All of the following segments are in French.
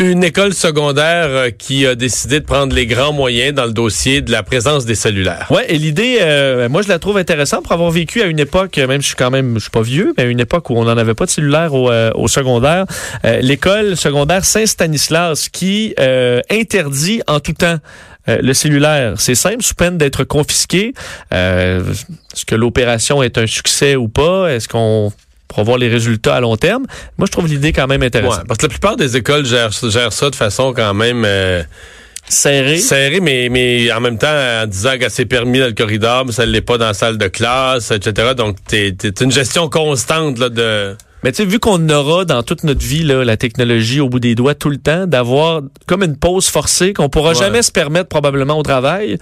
Une école secondaire euh, qui a décidé de prendre les grands moyens dans le dossier de la présence des cellulaires. Ouais, et l'idée, euh, moi je la trouve intéressante pour avoir vécu à une époque, même je suis quand même, je suis pas vieux, mais à une époque où on n'en avait pas de cellulaire au, euh, au secondaire. L'école secondaire Saint-Stanislas qui interdit en tout temps le cellulaire. C'est simple, sous peine d'être confisqué. Est-ce que l'opération est un succès ou pas? Est-ce qu'on pour voir les résultats à long terme. Moi, je trouve l'idée quand même intéressante. parce que la plupart des écoles gèrent, ça de façon quand même... Euh, serrée. Serrée, mais, mais en même temps, en disant que c'est permis dans le corridor, mais ça ne l'est pas dans la salle de classe, etc. Donc, c'est une gestion constante là, de... Mais tu sais, vu qu'on aura dans toute notre vie là, la technologie au bout des doigts tout le temps, d'avoir comme une pause forcée qu'on pourra jamais se permettre probablement au travail,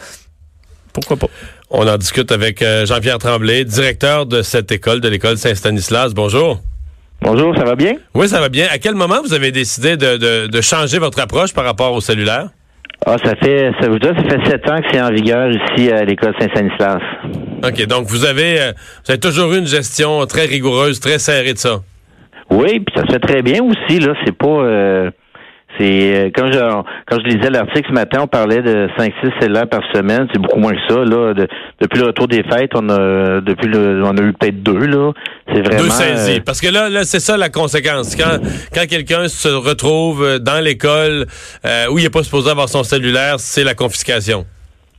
pourquoi pas? On en discute avec euh, Jean-Pierre Tremblay, directeur de cette école, de l'école Saint-Stanislas. Bonjour. Bonjour, ça va bien? Oui, ça va bien. À quel moment vous avez décidé de, changer votre approche par rapport au cellulaire? Ah, ça fait, ça vous dit, ça fait sept ans que c'est en vigueur ici à l'école Saint-Stanislas. OK, donc vous avez, euh, vous avez toujours eu une gestion très rigoureuse, très serrée de ça. Oui, puis ça se fait très bien aussi, là. C'est pas, euh, c'est euh, quand je quand je lisais l'article ce matin, on parlait de 5-6 cellulaires par semaine. C'est beaucoup moins que ça. Là. depuis le retour des fêtes, on a depuis le, on a eu peut-être deux. là. C'est vraiment. Deux saisis. Euh, Parce que là, là c'est ça la conséquence. Quand, quand quelqu'un se retrouve dans l'école euh, où il n'est pas supposé avoir son cellulaire, c'est la confiscation.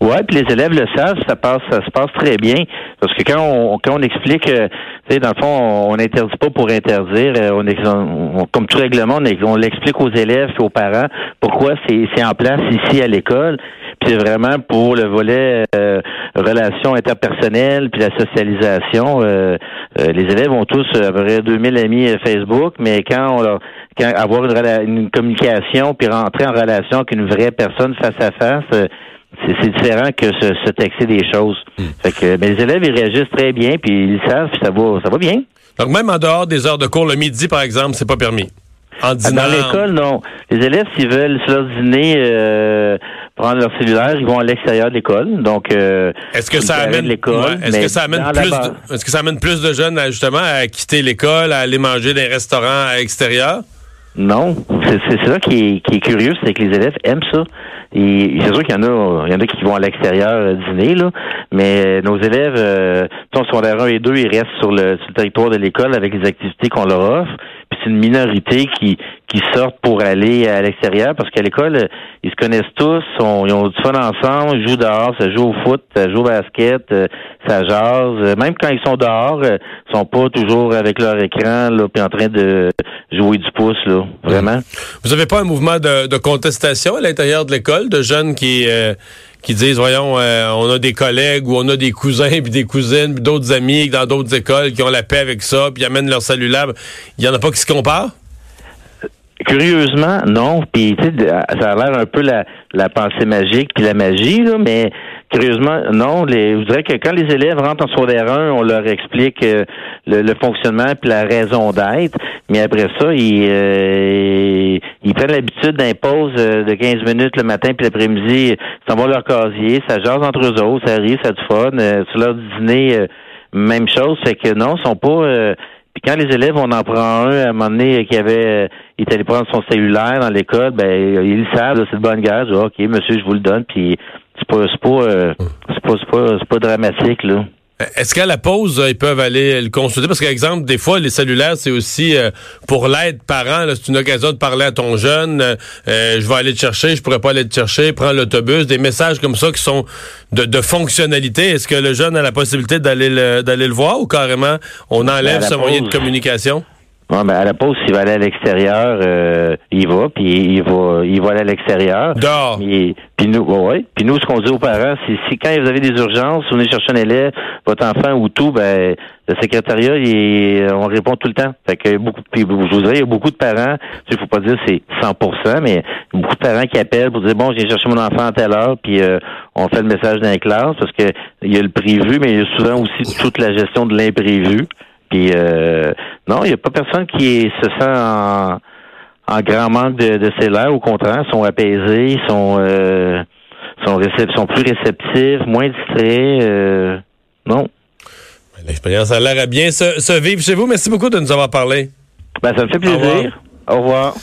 Ouais, puis les élèves le savent, ça passe, ça se passe très bien. Parce que quand on, quand on explique, euh, sais, dans le fond, on n'interdit pas pour interdire. Euh, on, comme tout règlement, on, on l'explique aux élèves et aux parents pourquoi c'est en place ici à l'école. Puis vraiment pour le volet euh, relations interpersonnelles puis la socialisation. les élèves ont tous à peu près 2000 amis Facebook, mais quand on leur quand avoir une, une communication puis rentrer en relation avec une vraie personne face à face c'est différent que se, se, texter des choses. Hmm. Fait que ben, les élèves ils réagissent très bien puis ils savent ça va ça va bien. Donc même en dehors des heures de cours le midi par exemple, c'est pas permis. En dînant... Dans l'école, non. Les élèves, s'ils veulent sur leur dîner euh, prendre leur cellulaire, ils vont à l'extérieur de l'école. Donc, euh, est-ce que ça amène l'école Est-ce que ça amène plus de, Est-ce que ça amène plus de jeunes à, justement à quitter l'école, à aller manger dans les restaurants à l'extérieur? Non, c'est ça qui est, qui est curieux, c'est que les élèves aiment ça. Et c'est sûr qu'il y en a, il y en a qui vont à l'extérieur euh, dîner, là, mais nos élèves, euh, sont 1 et 2, ils restent sur le, sur le territoire de l'école avec les activités qu'on leur offre. C'est une minorité qui, qui sortent pour aller à l'extérieur parce qu'à l'école, ils se connaissent tous, ils ont du fun ensemble, ils jouent dehors, ça joue au foot, ça joue au basket, euh, ça jase. Même quand ils sont dehors, euh, ils sont pas toujours avec leur écran là, puis en train de jouer du pouce là, vraiment. Vous avez pas un mouvement de, de contestation à l'intérieur de l'école de jeunes qui euh, qui disent voyons on a des collègues ou on a des cousins puis des cousines puis d'autres amis dans d'autres écoles qui ont la paix avec ça puis amènent leur cellulaire. Il y en a pas qui se comparent? Curieusement, non. Puis tu sais, ça a l'air un peu la, la pensée magique puis la magie, là, mais curieusement, non. Les, je dirais que quand les élèves rentrent en secondaire 1, on leur explique euh, le, fonctionnement puis la raison d'être. Mais après ça, ils, euh, ils prennent l'habitude d'un pause euh, de 15 minutes le matin puis l'après-midi, ça va leur casier, ça jase entre eux autres, ça rit, ça a du fun. sur leur dîner, même chose. Fait que non, ils sont pas puis quand les élèves, on en prend un à un moment donné qui avait, il est allé prendre son cellulaire dans l'école, ben ils savent, c'est de bonne guerre. ok, monsieur, je vous le donne. Puis c'est pas, c'est pas, euh, c'est pas, c'est pas, c'est pas dramatique là. Est-ce qu'à la pause, ils peuvent aller le consulter? Parce qu'exemple, des fois, les cellulaires, c'est aussi euh, pour l'aide parent. C'est une occasion de parler à ton jeune. Euh, je vais aller te chercher, je pourrais pas aller te chercher, prends l'autobus. Des messages comme ça qui sont de, de fonctionnalité. Est-ce que le jeune a la possibilité d'aller le, d'aller le voir ou carrément on enlève ce moyen de communication? Ben à la pause, s'il va aller à l'extérieur, euh, il va, puis il va, il va aller à l'extérieur. Dehors. Puis nous, ouais. Puis nous, ce qu'on dit aux parents, c'est si quand vous avez des urgences, vous venez chercher un élève, votre enfant ou tout, ben le secrétariat, il, on répond tout le temps. Fait que beaucoup, puis je vous dirais, il y a beaucoup de parents, il faut pas dire c'est 100%, mais beaucoup de parents qui appellent pour dire bon, j'ai cherché mon enfant à telle heure, puis euh, on fait le message dans les classes parce que il y a le prévu, mais il y a souvent aussi toute la gestion de l'imprévu. Puis euh, non, il n'y a pas personne qui se sent en, grand manque de, de Au contraire, ils sont apaisés, ils sont euh, sont, sont plus réceptifs, moins distraits. Euh, non. L'expérience a l'air à bien se, se, vivre chez vous. Merci beaucoup de nous avoir parlé. Ben, ça me fait plaisir. Au revoir.